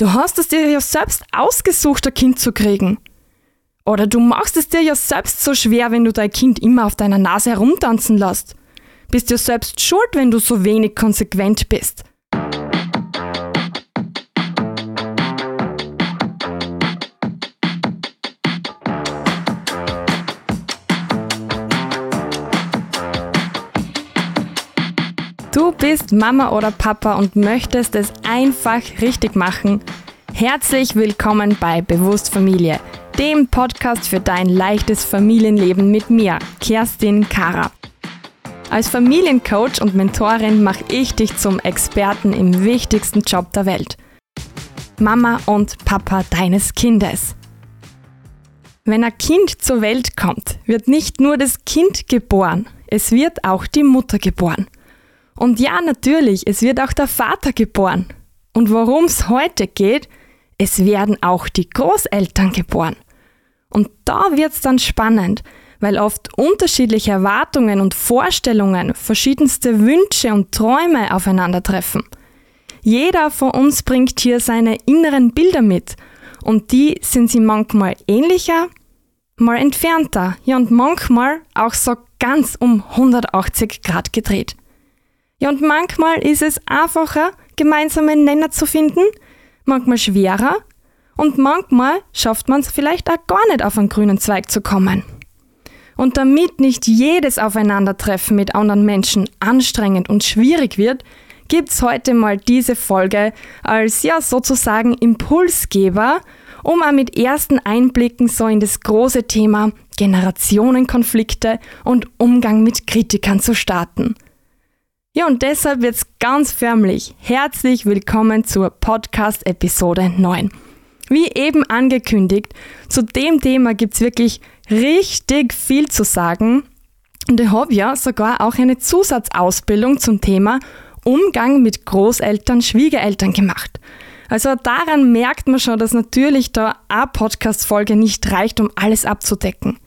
Du hast es dir ja selbst ausgesucht, ein Kind zu kriegen. Oder du machst es dir ja selbst so schwer, wenn du dein Kind immer auf deiner Nase herumtanzen lässt. Bist dir selbst schuld, wenn du so wenig konsequent bist. Bist Mama oder Papa und möchtest es einfach richtig machen. Herzlich willkommen bei Bewusst Familie, dem Podcast für dein leichtes Familienleben mit mir, Kerstin Kara. Als Familiencoach und Mentorin mache ich dich zum Experten im wichtigsten Job der Welt. Mama und Papa deines Kindes. Wenn ein Kind zur Welt kommt, wird nicht nur das Kind geboren, es wird auch die Mutter geboren. Und ja, natürlich, es wird auch der Vater geboren. Und worum es heute geht, es werden auch die Großeltern geboren. Und da wird es dann spannend, weil oft unterschiedliche Erwartungen und Vorstellungen, verschiedenste Wünsche und Träume aufeinandertreffen. Jeder von uns bringt hier seine inneren Bilder mit und die sind sie manchmal ähnlicher, mal entfernter, ja und manchmal auch so ganz um 180 Grad gedreht. Ja, und manchmal ist es einfacher, gemeinsame Nenner zu finden, manchmal schwerer und manchmal schafft man es vielleicht auch gar nicht auf einen grünen Zweig zu kommen. Und damit nicht jedes Aufeinandertreffen mit anderen Menschen anstrengend und schwierig wird, gibt's heute mal diese Folge als ja sozusagen Impulsgeber, um auch mit ersten Einblicken so in das große Thema Generationenkonflikte und Umgang mit Kritikern zu starten. Ja, und deshalb wird's ganz förmlich herzlich willkommen zur Podcast-Episode 9. Wie eben angekündigt, zu dem Thema gibt's wirklich richtig viel zu sagen. Und ich habe ja sogar auch eine Zusatzausbildung zum Thema Umgang mit Großeltern, Schwiegereltern gemacht. Also daran merkt man schon, dass natürlich da eine Podcast-Folge nicht reicht, um alles abzudecken.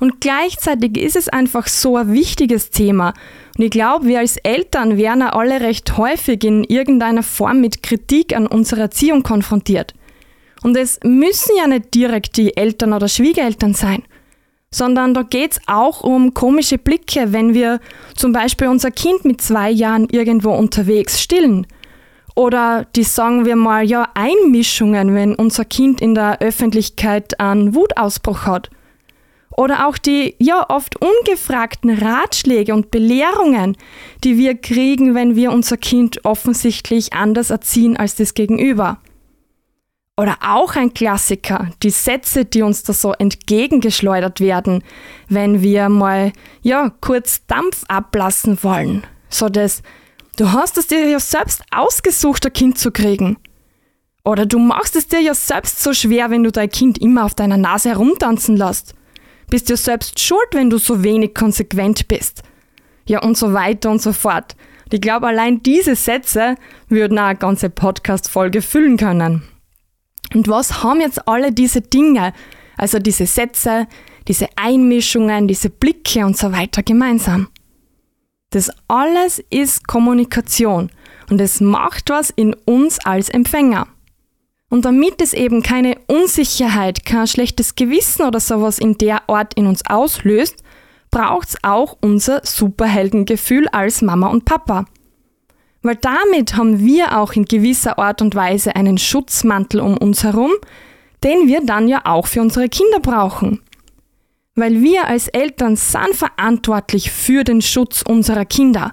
Und gleichzeitig ist es einfach so ein wichtiges Thema. Und ich glaube, wir als Eltern werden ja alle recht häufig in irgendeiner Form mit Kritik an unserer Erziehung konfrontiert. Und es müssen ja nicht direkt die Eltern oder Schwiegereltern sein, sondern da geht's auch um komische Blicke, wenn wir zum Beispiel unser Kind mit zwei Jahren irgendwo unterwegs stillen. Oder die sagen wir mal ja Einmischungen, wenn unser Kind in der Öffentlichkeit einen Wutausbruch hat. Oder auch die ja oft ungefragten Ratschläge und Belehrungen, die wir kriegen, wenn wir unser Kind offensichtlich anders erziehen als das Gegenüber. Oder auch ein Klassiker, die Sätze, die uns da so entgegengeschleudert werden, wenn wir mal, ja, kurz Dampf ablassen wollen. So das, du hast es dir ja selbst ausgesucht, ein Kind zu kriegen. Oder du machst es dir ja selbst so schwer, wenn du dein Kind immer auf deiner Nase herumtanzen lässt bist dir selbst schuld, wenn du so wenig konsequent bist. Ja, und so weiter und so fort. Ich glaube, allein diese Sätze würden eine ganze Podcast-Folge füllen können. Und was haben jetzt alle diese Dinge, also diese Sätze, diese Einmischungen, diese Blicke und so weiter gemeinsam? Das alles ist Kommunikation und es macht was in uns als Empfänger. Und damit es eben keine Unsicherheit, kein schlechtes Gewissen oder sowas in der Art in uns auslöst, braucht es auch unser Superheldengefühl als Mama und Papa. Weil damit haben wir auch in gewisser Art und Weise einen Schutzmantel um uns herum, den wir dann ja auch für unsere Kinder brauchen. Weil wir als Eltern sind verantwortlich für den Schutz unserer Kinder.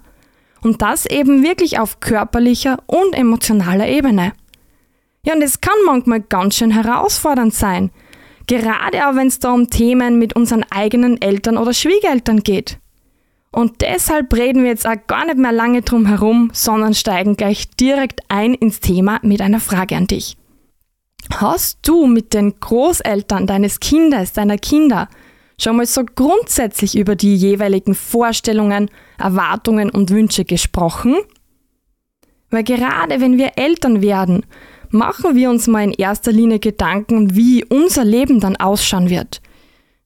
Und das eben wirklich auf körperlicher und emotionaler Ebene. Ja, und es kann manchmal ganz schön herausfordernd sein. Gerade auch wenn es da um Themen mit unseren eigenen Eltern oder Schwiegereltern geht. Und deshalb reden wir jetzt auch gar nicht mehr lange drum herum, sondern steigen gleich direkt ein ins Thema mit einer Frage an dich. Hast du mit den Großeltern deines Kindes, deiner Kinder, schon mal so grundsätzlich über die jeweiligen Vorstellungen, Erwartungen und Wünsche gesprochen? Weil gerade wenn wir Eltern werden, machen wir uns mal in erster Linie Gedanken, wie unser Leben dann ausschauen wird.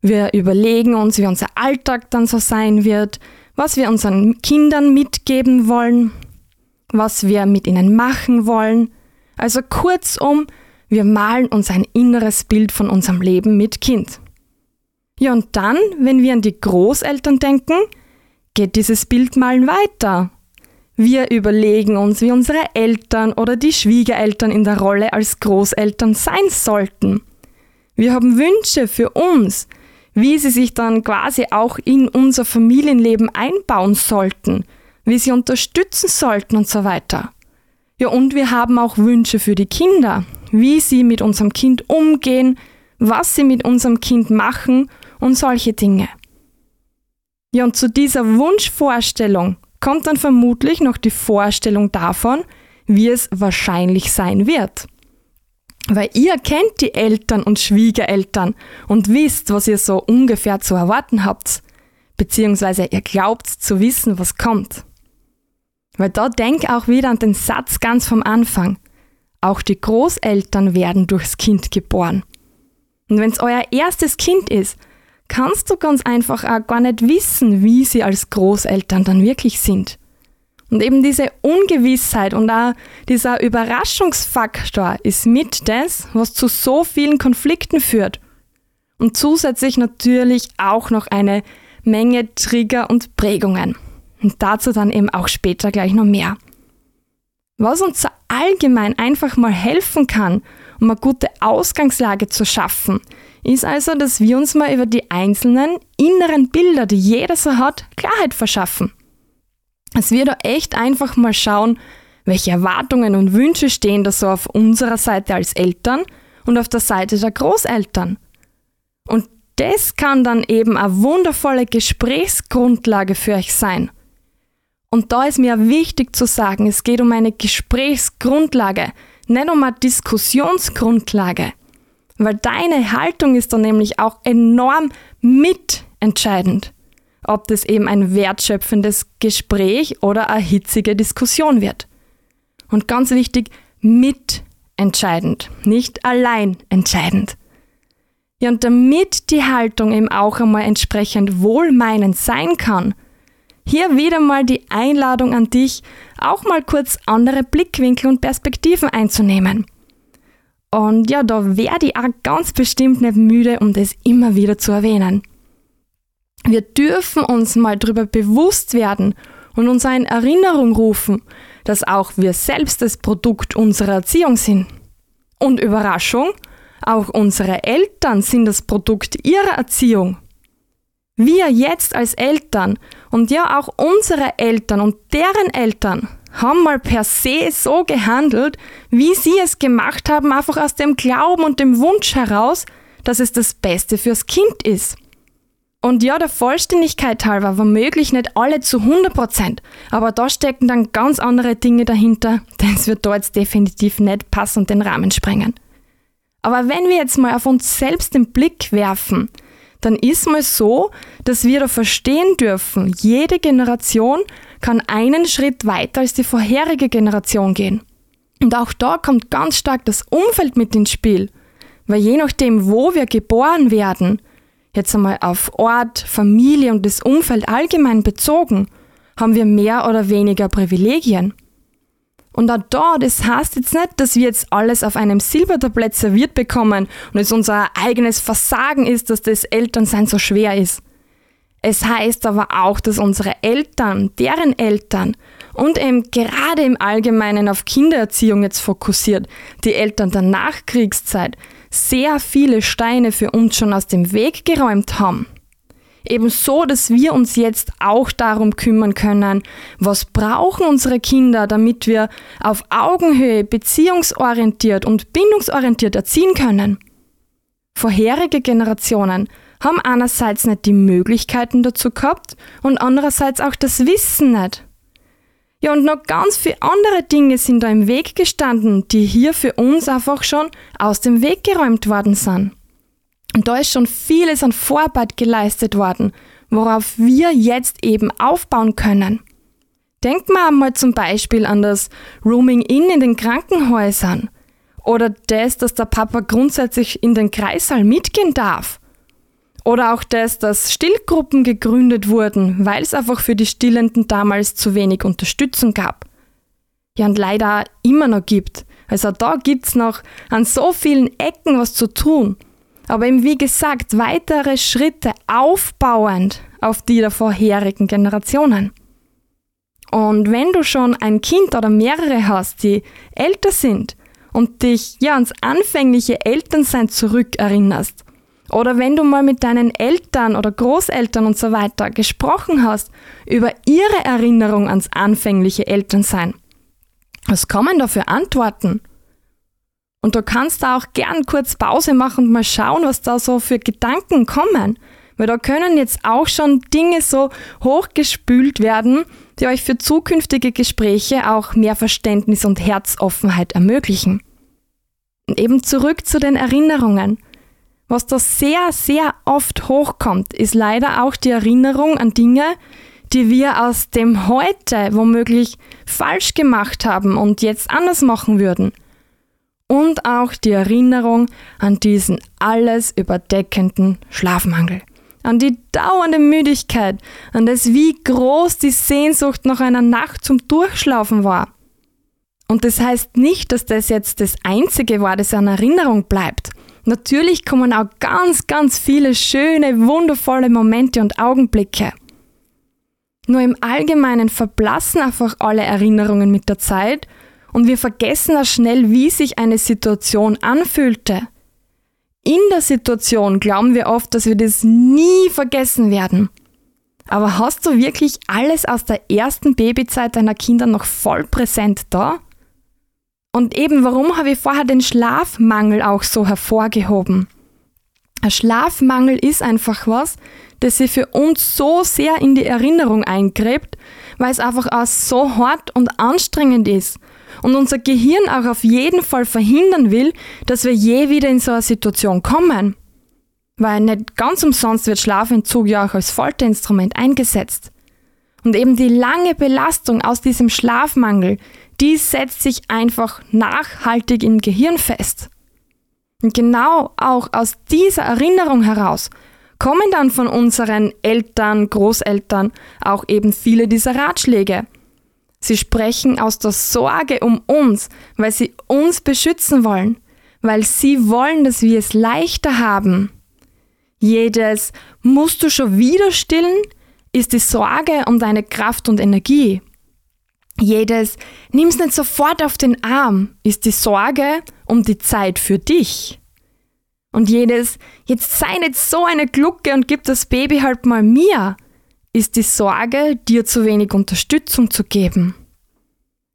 Wir überlegen uns, wie unser Alltag dann so sein wird, was wir unseren Kindern mitgeben wollen, was wir mit ihnen machen wollen, Also kurzum, wir malen uns ein inneres Bild von unserem Leben mit Kind. Ja, und dann, wenn wir an die Großeltern denken, geht dieses Bildmalen weiter. Wir überlegen uns, wie unsere Eltern oder die Schwiegereltern in der Rolle als Großeltern sein sollten. Wir haben Wünsche für uns, wie sie sich dann quasi auch in unser Familienleben einbauen sollten, wie sie unterstützen sollten und so weiter. Ja, und wir haben auch Wünsche für die Kinder, wie sie mit unserem Kind umgehen, was sie mit unserem Kind machen und solche Dinge. Ja, und zu dieser Wunschvorstellung kommt dann vermutlich noch die Vorstellung davon, wie es wahrscheinlich sein wird. Weil ihr kennt die Eltern und Schwiegereltern und wisst, was ihr so ungefähr zu erwarten habt. Beziehungsweise ihr glaubt zu wissen, was kommt. Weil da denk auch wieder an den Satz ganz vom Anfang. Auch die Großeltern werden durchs Kind geboren. Und wenn es euer erstes Kind ist, kannst du ganz einfach auch gar nicht wissen, wie sie als Großeltern dann wirklich sind. Und eben diese Ungewissheit und auch dieser Überraschungsfaktor ist mit das, was zu so vielen Konflikten führt. Und zusätzlich natürlich auch noch eine Menge Trigger und Prägungen. Und dazu dann eben auch später gleich noch mehr. Was uns allgemein einfach mal helfen kann, um eine gute Ausgangslage zu schaffen, ist also, dass wir uns mal über die einzelnen inneren Bilder, die jeder so hat, Klarheit verschaffen. Es wird da echt einfach mal schauen, welche Erwartungen und Wünsche stehen da so auf unserer Seite als Eltern und auf der Seite der Großeltern. Und das kann dann eben eine wundervolle Gesprächsgrundlage für euch sein. Und da ist mir wichtig zu sagen, es geht um eine Gesprächsgrundlage, nicht um eine Diskussionsgrundlage. Weil deine Haltung ist dann nämlich auch enorm mitentscheidend ob das eben ein wertschöpfendes Gespräch oder eine hitzige Diskussion wird. Und ganz wichtig, mitentscheidend, nicht allein entscheidend. Ja, und damit die Haltung eben auch einmal entsprechend wohlmeinend sein kann, hier wieder mal die Einladung an dich, auch mal kurz andere Blickwinkel und Perspektiven einzunehmen. Und ja, da werde ich auch ganz bestimmt nicht müde, um das immer wieder zu erwähnen. Wir dürfen uns mal darüber bewusst werden und uns in Erinnerung rufen, dass auch wir selbst das Produkt unserer Erziehung sind. Und Überraschung, auch unsere Eltern sind das Produkt ihrer Erziehung. Wir jetzt als Eltern und ja auch unsere Eltern und deren Eltern haben mal per se so gehandelt, wie sie es gemacht haben, einfach aus dem Glauben und dem Wunsch heraus, dass es das Beste fürs Kind ist. Und ja, der Vollständigkeit halber, womöglich nicht alle zu 100%, aber da stecken dann ganz andere Dinge dahinter, denn es wird da jetzt definitiv nicht passen und den Rahmen sprengen. Aber wenn wir jetzt mal auf uns selbst den Blick werfen, dann ist mal so, dass wir da verstehen dürfen, jede Generation kann einen Schritt weiter als die vorherige Generation gehen. Und auch da kommt ganz stark das Umfeld mit ins Spiel, weil je nachdem, wo wir geboren werden, jetzt einmal auf Ort, Familie und das Umfeld allgemein bezogen, haben wir mehr oder weniger Privilegien. Und auch da, das heißt jetzt nicht, dass wir jetzt alles auf einem Silbertablett serviert bekommen und es unser eigenes Versagen ist, dass das Elternsein so schwer ist. Es heißt aber auch, dass unsere Eltern, deren Eltern und eben gerade im Allgemeinen auf Kindererziehung jetzt fokussiert, die Eltern der Nachkriegszeit, sehr viele Steine für uns schon aus dem Weg geräumt haben. Ebenso, dass wir uns jetzt auch darum kümmern können, was brauchen unsere Kinder, damit wir auf Augenhöhe beziehungsorientiert und bindungsorientiert erziehen können. Vorherige Generationen haben einerseits nicht die Möglichkeiten dazu gehabt und andererseits auch das Wissen nicht. Ja, und noch ganz viele andere Dinge sind da im Weg gestanden, die hier für uns einfach schon aus dem Weg geräumt worden sind. Und da ist schon vieles an Vorarbeit geleistet worden, worauf wir jetzt eben aufbauen können. Denkt mal einmal zum Beispiel an das Rooming In in den Krankenhäusern oder das, dass der Papa grundsätzlich in den Kreissaal mitgehen darf oder auch das, dass Stillgruppen gegründet wurden, weil es einfach für die Stillenden damals zu wenig Unterstützung gab. Ja, und leider immer noch gibt, Also da gibt's noch an so vielen Ecken was zu tun. Aber eben wie gesagt, weitere Schritte aufbauend auf die der vorherigen Generationen. Und wenn du schon ein Kind oder mehrere hast, die älter sind und dich ja ans anfängliche Elternsein zurückerinnerst, oder wenn du mal mit deinen Eltern oder Großeltern und so weiter gesprochen hast über ihre Erinnerung ans anfängliche Elternsein, was kommen da für Antworten? Und du kannst da auch gern kurz Pause machen und mal schauen, was da so für Gedanken kommen. Weil da können jetzt auch schon Dinge so hochgespült werden, die euch für zukünftige Gespräche auch mehr Verständnis und Herzoffenheit ermöglichen. Und eben zurück zu den Erinnerungen. Was da sehr, sehr oft hochkommt, ist leider auch die Erinnerung an Dinge, die wir aus dem Heute womöglich falsch gemacht haben und jetzt anders machen würden. Und auch die Erinnerung an diesen alles überdeckenden Schlafmangel an die dauernde Müdigkeit, an das, wie groß die Sehnsucht nach einer Nacht zum Durchschlafen war. Und das heißt nicht, dass das jetzt das Einzige war, das an Erinnerung bleibt. Natürlich kommen auch ganz, ganz viele schöne, wundervolle Momente und Augenblicke. Nur im Allgemeinen verblassen einfach alle Erinnerungen mit der Zeit und wir vergessen auch schnell, wie sich eine Situation anfühlte in der Situation glauben wir oft, dass wir das nie vergessen werden. Aber hast du wirklich alles aus der ersten Babyzeit deiner Kinder noch voll präsent da? Und eben warum habe ich vorher den Schlafmangel auch so hervorgehoben? Ein Schlafmangel ist einfach was, das sich für uns so sehr in die Erinnerung eingräbt, weil es einfach auch so hart und anstrengend ist und unser Gehirn auch auf jeden Fall verhindern will, dass wir je wieder in so eine Situation kommen. Weil nicht ganz umsonst wird Schlafentzug ja auch als Folterinstrument eingesetzt. Und eben die lange Belastung aus diesem Schlafmangel, die setzt sich einfach nachhaltig im Gehirn fest. Und genau auch aus dieser Erinnerung heraus kommen dann von unseren Eltern, Großeltern auch eben viele dieser Ratschläge, Sie sprechen aus der Sorge um uns, weil sie uns beschützen wollen, weil sie wollen, dass wir es leichter haben. Jedes musst du schon wieder stillen ist die Sorge um deine Kraft und Energie. Jedes nimm's nicht sofort auf den Arm ist die Sorge um die Zeit für dich. Und jedes jetzt sei nicht so eine Glucke und gib das Baby halt mal mir ist die Sorge, dir zu wenig Unterstützung zu geben.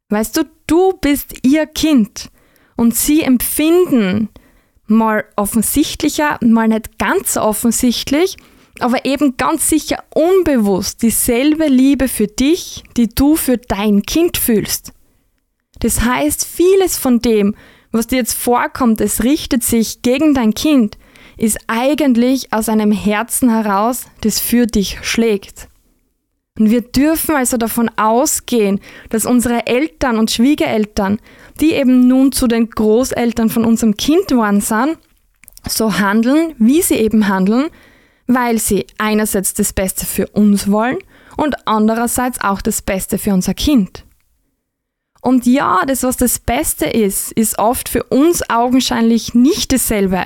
Weißt du, du bist ihr Kind und sie empfinden mal offensichtlicher, mal nicht ganz offensichtlich, aber eben ganz sicher unbewusst dieselbe Liebe für dich, die du für dein Kind fühlst. Das heißt, vieles von dem, was dir jetzt vorkommt, es richtet sich gegen dein Kind, ist eigentlich aus einem Herzen heraus, das für dich schlägt. Und wir dürfen also davon ausgehen, dass unsere Eltern und Schwiegereltern, die eben nun zu den Großeltern von unserem Kind geworden sind, so handeln, wie sie eben handeln, weil sie einerseits das Beste für uns wollen und andererseits auch das Beste für unser Kind. Und ja, das, was das Beste ist, ist oft für uns augenscheinlich nicht dasselbe.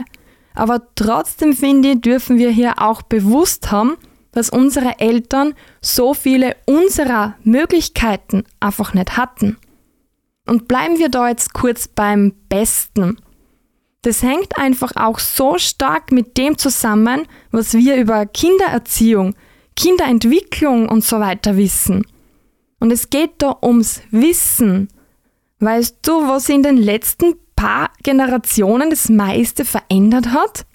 Aber trotzdem finde ich, dürfen wir hier auch bewusst haben, dass unsere Eltern so viele unserer Möglichkeiten einfach nicht hatten. Und bleiben wir da jetzt kurz beim Besten. Das hängt einfach auch so stark mit dem zusammen, was wir über Kindererziehung, Kinderentwicklung und so weiter wissen. Und es geht da ums Wissen. Weißt du, was in den letzten paar Generationen das meiste verändert hat?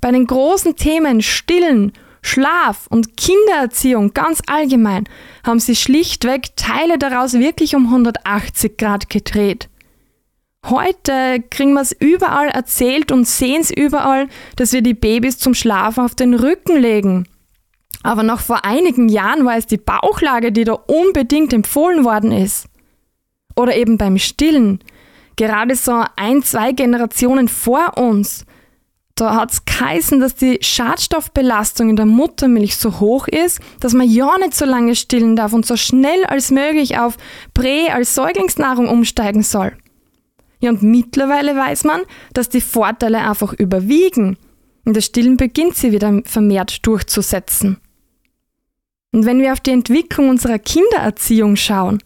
Bei den großen Themen Stillen, Schlaf und Kindererziehung ganz allgemein haben sie schlichtweg Teile daraus wirklich um 180 Grad gedreht. Heute kriegen wir es überall erzählt und sehen es überall, dass wir die Babys zum Schlafen auf den Rücken legen. Aber noch vor einigen Jahren war es die Bauchlage, die da unbedingt empfohlen worden ist. Oder eben beim Stillen. Gerade so ein, zwei Generationen vor uns da hat es geheißen, dass die Schadstoffbelastung in der Muttermilch so hoch ist, dass man ja nicht so lange stillen darf und so schnell als möglich auf Prä- als Säuglingsnahrung umsteigen soll. Ja, und mittlerweile weiß man, dass die Vorteile einfach überwiegen. Und das Stillen beginnt sie wieder vermehrt durchzusetzen. Und wenn wir auf die Entwicklung unserer Kindererziehung schauen,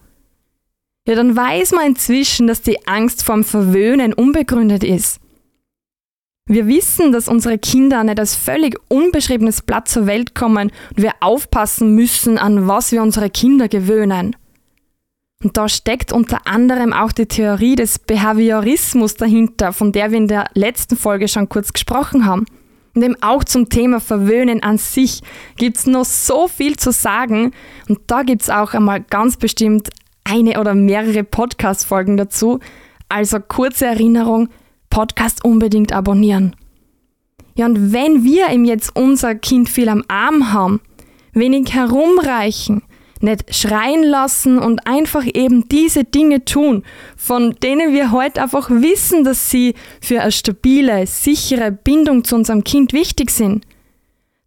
ja, dann weiß man inzwischen, dass die Angst vorm Verwöhnen unbegründet ist. Wir wissen, dass unsere Kinder nicht als völlig unbeschriebenes Blatt zur Welt kommen und wir aufpassen müssen, an was wir unsere Kinder gewöhnen. Und da steckt unter anderem auch die Theorie des Behaviorismus dahinter, von der wir in der letzten Folge schon kurz gesprochen haben. Und eben auch zum Thema Verwöhnen an sich gibt es noch so viel zu sagen. Und da gibt es auch einmal ganz bestimmt eine oder mehrere Podcast-Folgen dazu. Also kurze Erinnerung, Podcast unbedingt abonnieren. Ja, und wenn wir ihm jetzt unser Kind viel am Arm haben, wenig herumreichen, nicht schreien lassen und einfach eben diese Dinge tun, von denen wir heute einfach wissen, dass sie für eine stabile, sichere Bindung zu unserem Kind wichtig sind,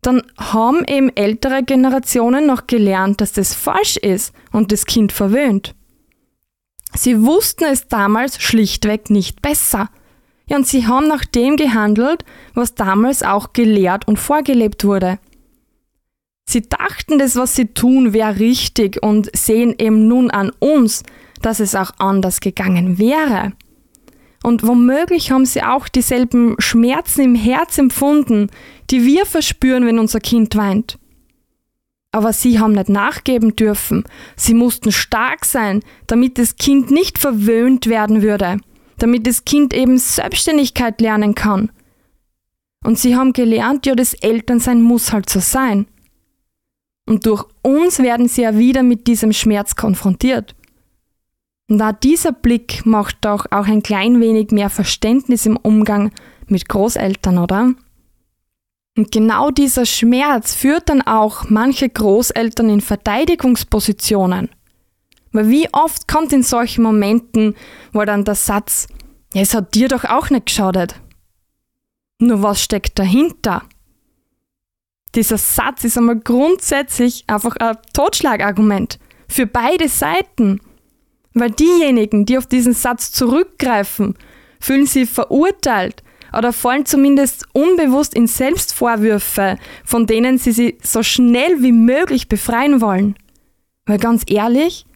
dann haben eben ältere Generationen noch gelernt, dass das falsch ist und das Kind verwöhnt. Sie wussten es damals schlichtweg nicht besser. Ja, und sie haben nach dem gehandelt, was damals auch gelehrt und vorgelebt wurde. Sie dachten, das, was sie tun, wäre richtig und sehen eben nun an uns, dass es auch anders gegangen wäre. Und womöglich haben sie auch dieselben Schmerzen im Herz empfunden, die wir verspüren, wenn unser Kind weint. Aber sie haben nicht nachgeben dürfen. Sie mussten stark sein, damit das Kind nicht verwöhnt werden würde, damit das Kind eben Selbstständigkeit lernen kann. Und sie haben gelernt, ja, das Elternsein muss halt so sein. Und durch uns werden sie ja wieder mit diesem Schmerz konfrontiert. Und auch dieser Blick macht doch auch ein klein wenig mehr Verständnis im Umgang mit Großeltern, oder? Und genau dieser Schmerz führt dann auch manche Großeltern in Verteidigungspositionen. Weil wie oft kommt in solchen Momenten wohl dann der Satz, ja, es hat dir doch auch nicht geschadet. Nur was steckt dahinter? Dieser Satz ist einmal grundsätzlich einfach ein Totschlagargument für beide Seiten. Weil diejenigen, die auf diesen Satz zurückgreifen, fühlen sich verurteilt oder fallen zumindest unbewusst in Selbstvorwürfe, von denen sie sich so schnell wie möglich befreien wollen. Weil ganz ehrlich,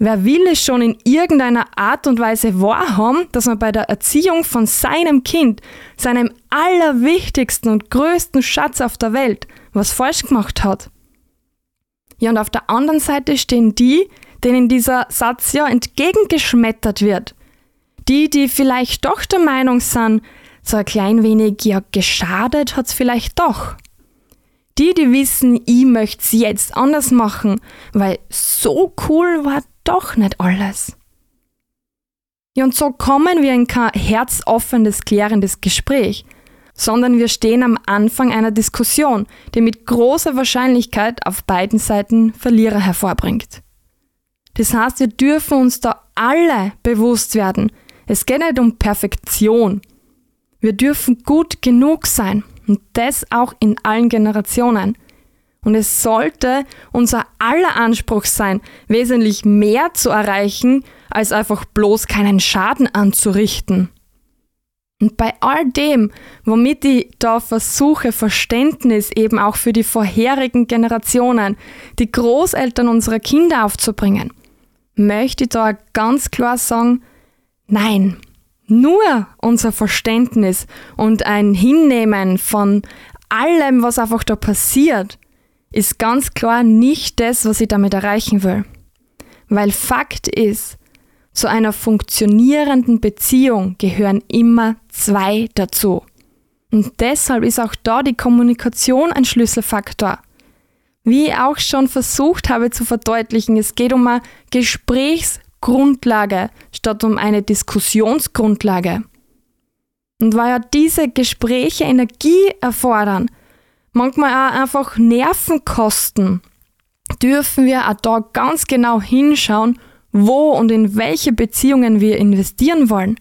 wer will es schon in irgendeiner Art und Weise wahrhaben, dass man bei der Erziehung von seinem Kind, seinem allerwichtigsten und größten Schatz auf der Welt, was falsch gemacht hat? Ja, und auf der anderen Seite stehen die, denen dieser Satz ja entgegengeschmettert wird. Die, die vielleicht doch der Meinung sind, so ein klein wenig, ja, geschadet hat's vielleicht doch. Die, die wissen, ich möchte es jetzt anders machen, weil so cool war doch nicht alles. Ja, und so kommen wir in kein herzoffenes, klärendes Gespräch, sondern wir stehen am Anfang einer Diskussion, die mit großer Wahrscheinlichkeit auf beiden Seiten Verlierer hervorbringt. Das heißt, wir dürfen uns da alle bewusst werden, es geht nicht um Perfektion. Wir dürfen gut genug sein und das auch in allen Generationen. Und es sollte unser aller Anspruch sein, wesentlich mehr zu erreichen, als einfach bloß keinen Schaden anzurichten. Und bei all dem, womit ich da versuche, Verständnis eben auch für die vorherigen Generationen, die Großeltern unserer Kinder aufzubringen, möchte ich da ganz klar sagen, nein, nur unser Verständnis und ein Hinnehmen von allem, was einfach da passiert, ist ganz klar nicht das, was ich damit erreichen will. Weil Fakt ist, zu einer funktionierenden Beziehung gehören immer zwei dazu. Und deshalb ist auch da die Kommunikation ein Schlüsselfaktor. Wie ich auch schon versucht habe zu verdeutlichen, es geht um eine Gesprächsgrundlage statt um eine Diskussionsgrundlage. Und weil ja diese Gespräche Energie erfordern, manchmal auch einfach Nerven kosten, dürfen wir auch da ganz genau hinschauen, wo und in welche Beziehungen wir investieren wollen.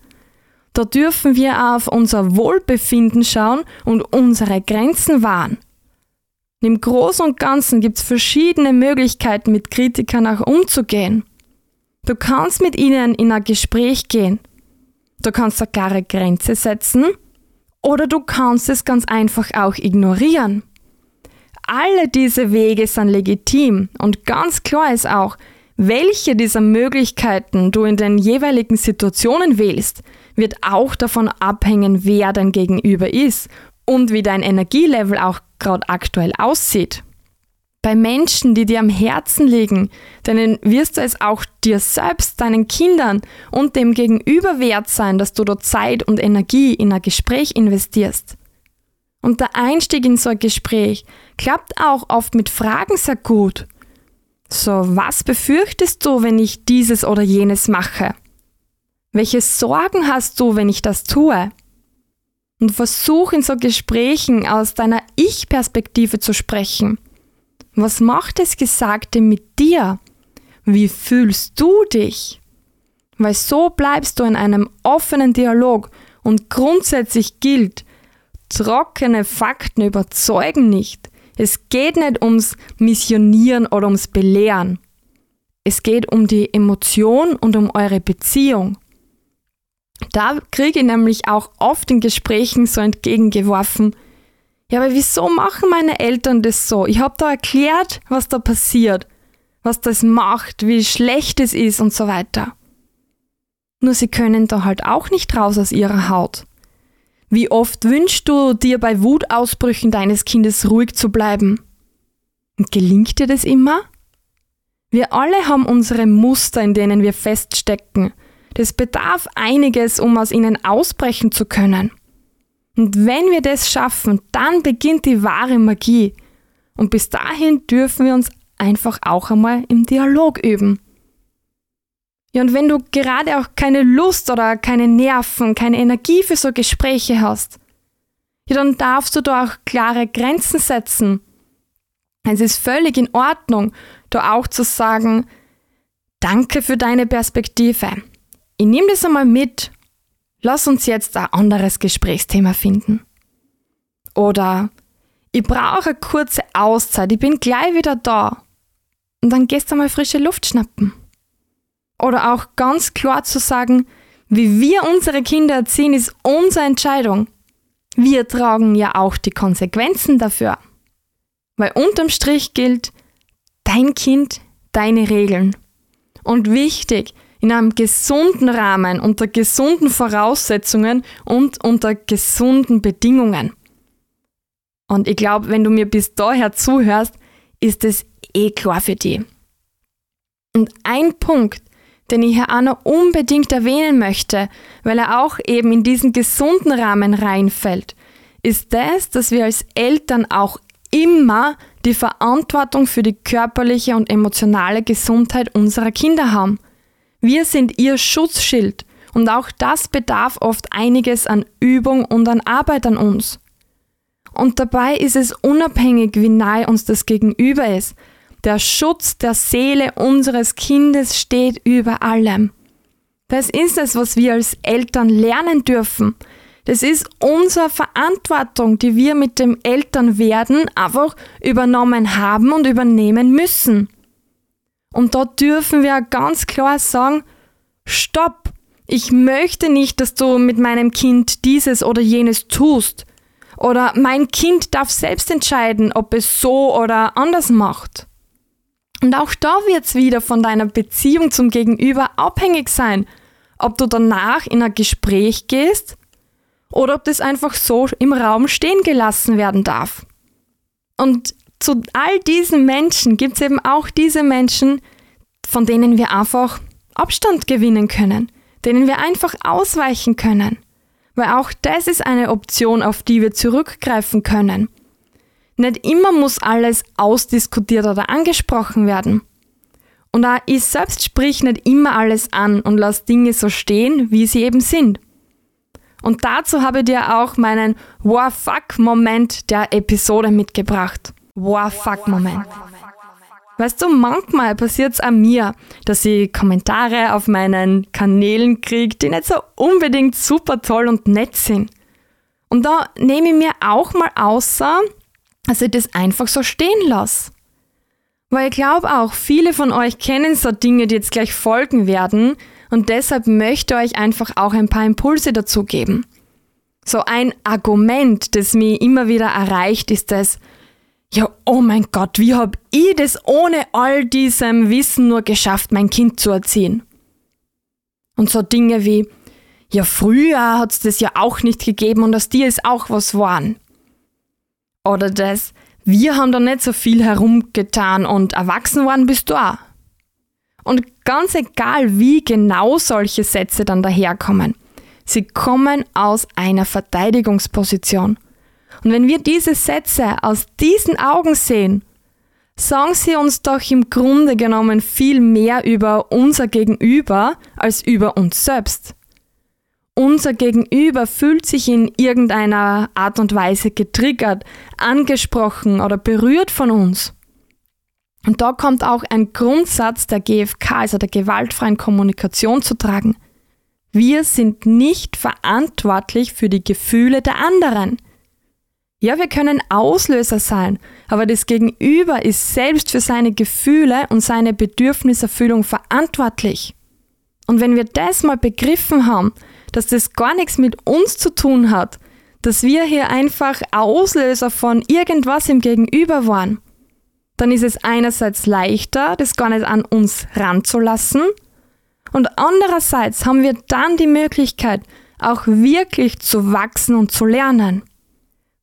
Da dürfen wir auch auf unser Wohlbefinden schauen und unsere Grenzen wahren. Im Großen und Ganzen gibt es verschiedene Möglichkeiten, mit Kritikern auch umzugehen. Du kannst mit ihnen in ein Gespräch gehen. Du kannst eine klare Grenze setzen oder du kannst es ganz einfach auch ignorieren. Alle diese Wege sind legitim und ganz klar ist auch, welche dieser Möglichkeiten du in den jeweiligen Situationen wählst, wird auch davon abhängen, wer dein Gegenüber ist und wie dein Energielevel auch gerade aktuell aussieht. Bei Menschen, die dir am Herzen liegen, denen wirst du es auch dir selbst, deinen Kindern und dem Gegenüber wert sein, dass du dort Zeit und Energie in ein Gespräch investierst. Und der Einstieg in so ein Gespräch klappt auch oft mit Fragen sehr gut. So, was befürchtest du, wenn ich dieses oder jenes mache? Welche Sorgen hast du, wenn ich das tue? Und versuch in so Gesprächen aus deiner Ich-Perspektive zu sprechen. Was macht das Gesagte mit dir? Wie fühlst du dich? Weil so bleibst du in einem offenen Dialog und grundsätzlich gilt, trockene Fakten überzeugen nicht. Es geht nicht ums Missionieren oder ums Belehren. Es geht um die Emotion und um eure Beziehung. Da kriege ich nämlich auch oft in Gesprächen so entgegengeworfen, ja, aber wieso machen meine Eltern das so? Ich habe da erklärt, was da passiert, was das macht, wie schlecht es ist und so weiter. Nur sie können da halt auch nicht raus aus ihrer Haut. Wie oft wünschst du dir bei Wutausbrüchen deines Kindes ruhig zu bleiben? Und gelingt dir das immer? Wir alle haben unsere Muster, in denen wir feststecken. Das bedarf einiges, um aus ihnen ausbrechen zu können. Und wenn wir das schaffen, dann beginnt die wahre Magie. Und bis dahin dürfen wir uns einfach auch einmal im Dialog üben. Ja, und wenn du gerade auch keine Lust oder keine Nerven, keine Energie für so Gespräche hast, ja, dann darfst du da auch klare Grenzen setzen. Es ist völlig in Ordnung, da auch zu sagen, danke für deine Perspektive. Ich nehme das einmal mit lass uns jetzt ein anderes Gesprächsthema finden. Oder ich brauche eine kurze Auszeit, ich bin gleich wieder da. Und dann gehst du mal frische Luft schnappen. Oder auch ganz klar zu sagen, wie wir unsere Kinder erziehen, ist unsere Entscheidung. Wir tragen ja auch die Konsequenzen dafür. Weil unterm Strich gilt, dein Kind, deine Regeln. Und wichtig, in einem gesunden Rahmen, unter gesunden Voraussetzungen und unter gesunden Bedingungen. Und ich glaube, wenn du mir bis daher zuhörst, ist es eh klar für dich. Und ein Punkt, den ich hier auch noch unbedingt erwähnen möchte, weil er auch eben in diesen gesunden Rahmen reinfällt, ist das, dass wir als Eltern auch immer die Verantwortung für die körperliche und emotionale Gesundheit unserer Kinder haben. Wir sind ihr Schutzschild und auch das bedarf oft einiges an Übung und an Arbeit an uns. Und dabei ist es unabhängig, wie nahe uns das Gegenüber ist. Der Schutz der Seele unseres Kindes steht über allem. Das ist es, was wir als Eltern lernen dürfen. Das ist unsere Verantwortung, die wir mit dem Elternwerden einfach übernommen haben und übernehmen müssen. Und da dürfen wir ganz klar sagen, stopp, ich möchte nicht, dass du mit meinem Kind dieses oder jenes tust. Oder mein Kind darf selbst entscheiden, ob es so oder anders macht. Und auch da wird es wieder von deiner Beziehung zum Gegenüber abhängig sein, ob du danach in ein Gespräch gehst oder ob das einfach so im Raum stehen gelassen werden darf. Und zu all diesen Menschen gibt es eben auch diese Menschen, von denen wir einfach Abstand gewinnen können, denen wir einfach ausweichen können. Weil auch das ist eine Option, auf die wir zurückgreifen können. Nicht immer muss alles ausdiskutiert oder angesprochen werden. Und auch ich selbst sprich nicht immer alles an und lasse Dinge so stehen, wie sie eben sind. Und dazu habe ich dir auch meinen War Fuck Moment der Episode mitgebracht. War Fuck Moment. Weißt du, manchmal passiert es an mir, dass ich Kommentare auf meinen Kanälen kriege, die nicht so unbedingt super toll und nett sind. Und da nehme ich mir auch mal außer, dass ich das einfach so stehen lasse. Weil ich glaube auch, viele von euch kennen so Dinge, die jetzt gleich folgen werden. Und deshalb möchte ich euch einfach auch ein paar Impulse dazu geben. So ein Argument, das mich immer wieder erreicht, ist das, ja, oh mein Gott, wie hab ich das ohne all diesem Wissen nur geschafft, mein Kind zu erziehen? Und so Dinge wie, ja, früher hat's das ja auch nicht gegeben und aus dir ist auch was geworden. Oder das, wir haben da nicht so viel herumgetan und erwachsen worden bist du auch. Und ganz egal, wie genau solche Sätze dann daherkommen, sie kommen aus einer Verteidigungsposition. Und wenn wir diese Sätze aus diesen Augen sehen, sagen sie uns doch im Grunde genommen viel mehr über unser Gegenüber als über uns selbst. Unser Gegenüber fühlt sich in irgendeiner Art und Weise getriggert, angesprochen oder berührt von uns. Und da kommt auch ein Grundsatz der GFK, also der gewaltfreien Kommunikation, zu tragen. Wir sind nicht verantwortlich für die Gefühle der anderen. Ja, wir können Auslöser sein, aber das Gegenüber ist selbst für seine Gefühle und seine Bedürfniserfüllung verantwortlich. Und wenn wir das mal begriffen haben, dass das gar nichts mit uns zu tun hat, dass wir hier einfach Auslöser von irgendwas im Gegenüber waren, dann ist es einerseits leichter, das gar nicht an uns ranzulassen und andererseits haben wir dann die Möglichkeit, auch wirklich zu wachsen und zu lernen.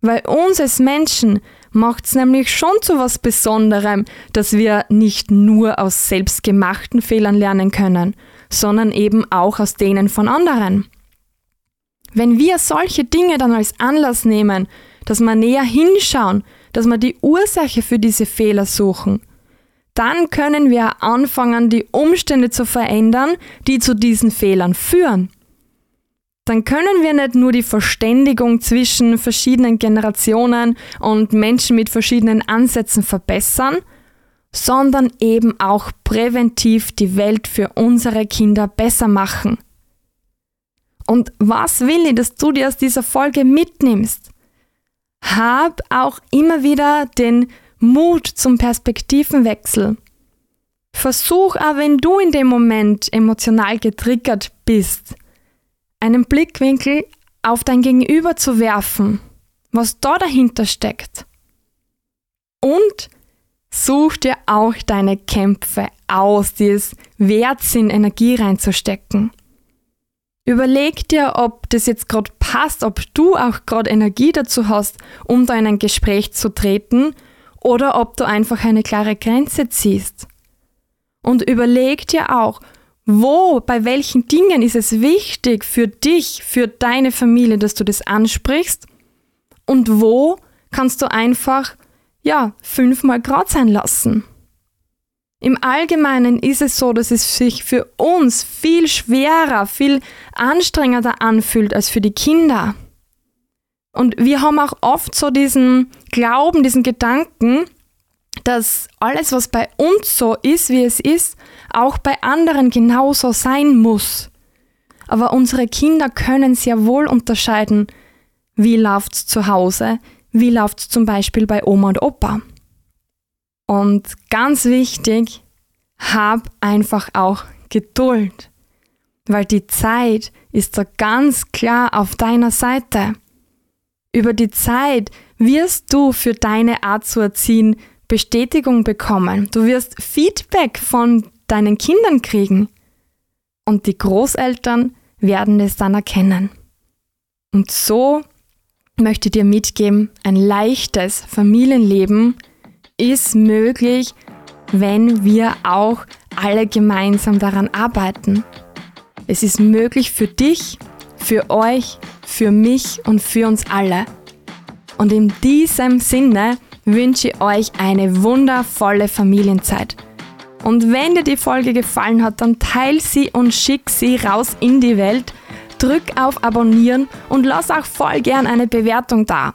Weil uns als Menschen macht es nämlich schon zu was Besonderem, dass wir nicht nur aus selbstgemachten Fehlern lernen können, sondern eben auch aus denen von anderen. Wenn wir solche Dinge dann als Anlass nehmen, dass wir näher hinschauen, dass wir die Ursache für diese Fehler suchen, dann können wir anfangen, die Umstände zu verändern, die zu diesen Fehlern führen dann können wir nicht nur die Verständigung zwischen verschiedenen Generationen und Menschen mit verschiedenen Ansätzen verbessern, sondern eben auch präventiv die Welt für unsere Kinder besser machen. Und was will ich, dass du dir aus dieser Folge mitnimmst? Hab auch immer wieder den Mut zum Perspektivenwechsel. Versuch auch, wenn du in dem Moment emotional getriggert bist, einen Blickwinkel auf dein Gegenüber zu werfen, was da dahinter steckt. Und such dir auch deine Kämpfe aus, die es wert sind, Energie reinzustecken. Überleg dir, ob das jetzt gerade passt, ob du auch gerade Energie dazu hast, um da in ein Gespräch zu treten oder ob du einfach eine klare Grenze ziehst. Und überleg dir auch, wo, bei welchen Dingen ist es wichtig für dich, für deine Familie, dass du das ansprichst? Und wo kannst du einfach, ja, fünfmal Grad sein lassen? Im Allgemeinen ist es so, dass es sich für uns viel schwerer, viel anstrengender anfühlt als für die Kinder. Und wir haben auch oft so diesen Glauben, diesen Gedanken, dass alles, was bei uns so ist, wie es ist, auch bei anderen genauso sein muss. Aber unsere Kinder können sehr wohl unterscheiden, wie läuft's zu Hause, wie läuft's zum Beispiel bei Oma und Opa. Und ganz wichtig, hab einfach auch Geduld, weil die Zeit ist da ganz klar auf deiner Seite. Über die Zeit wirst du für deine Art zu erziehen Bestätigung bekommen. Du wirst Feedback von deinen Kindern kriegen. Und die Großeltern werden es dann erkennen. Und so möchte ich dir mitgeben, ein leichtes Familienleben ist möglich, wenn wir auch alle gemeinsam daran arbeiten. Es ist möglich für dich, für euch, für mich und für uns alle. Und in diesem Sinne wünsche ich euch eine wundervolle Familienzeit. Und wenn dir die Folge gefallen hat, dann teil sie und schick sie raus in die Welt. Drück auf Abonnieren und lass auch voll gern eine Bewertung da.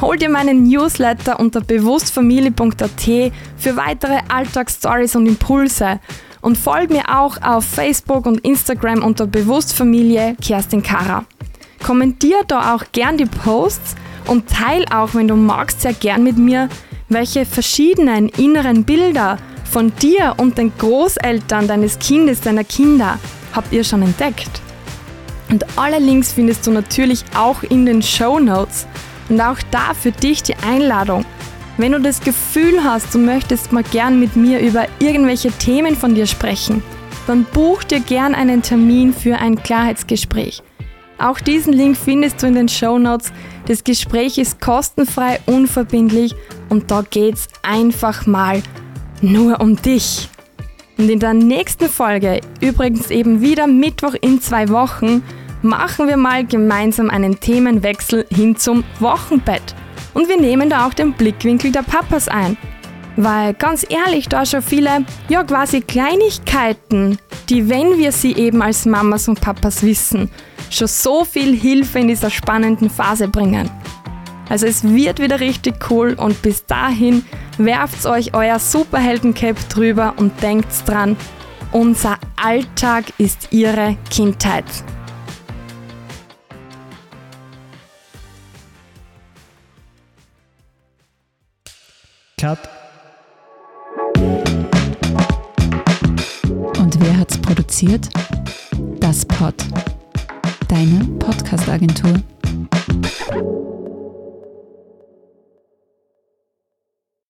Hol dir meinen Newsletter unter bewusstfamilie.at für weitere Alltagsstories und Impulse. Und folg mir auch auf Facebook und Instagram unter Bewusstfamilie Kerstin Kara. Kommentier da auch gern die Posts und teil auch, wenn du magst, sehr gern mit mir, welche verschiedenen inneren Bilder von dir und den Großeltern deines Kindes, deiner Kinder habt ihr schon entdeckt? Und alle Links findest du natürlich auch in den Show Notes. Und auch da für dich die Einladung. Wenn du das Gefühl hast, du möchtest mal gern mit mir über irgendwelche Themen von dir sprechen, dann buch dir gern einen Termin für ein Klarheitsgespräch. Auch diesen Link findest du in den Show Notes. Das Gespräch ist kostenfrei, unverbindlich und da geht's einfach mal nur um dich. Und in der nächsten Folge, übrigens eben wieder Mittwoch in zwei Wochen, machen wir mal gemeinsam einen Themenwechsel hin zum Wochenbett. Und wir nehmen da auch den Blickwinkel der Papas ein. Weil ganz ehrlich, da schon viele, ja quasi Kleinigkeiten, die, wenn wir sie eben als Mamas und Papas wissen, schon so viel Hilfe in dieser spannenden Phase bringen. Also es wird wieder richtig cool und bis dahin werft euch euer Superhelden-Cape drüber und denkt dran, unser Alltag ist ihre Kindheit. Cut. Und wer hat's produziert? Das Pod. Deine Podcast-Agentur.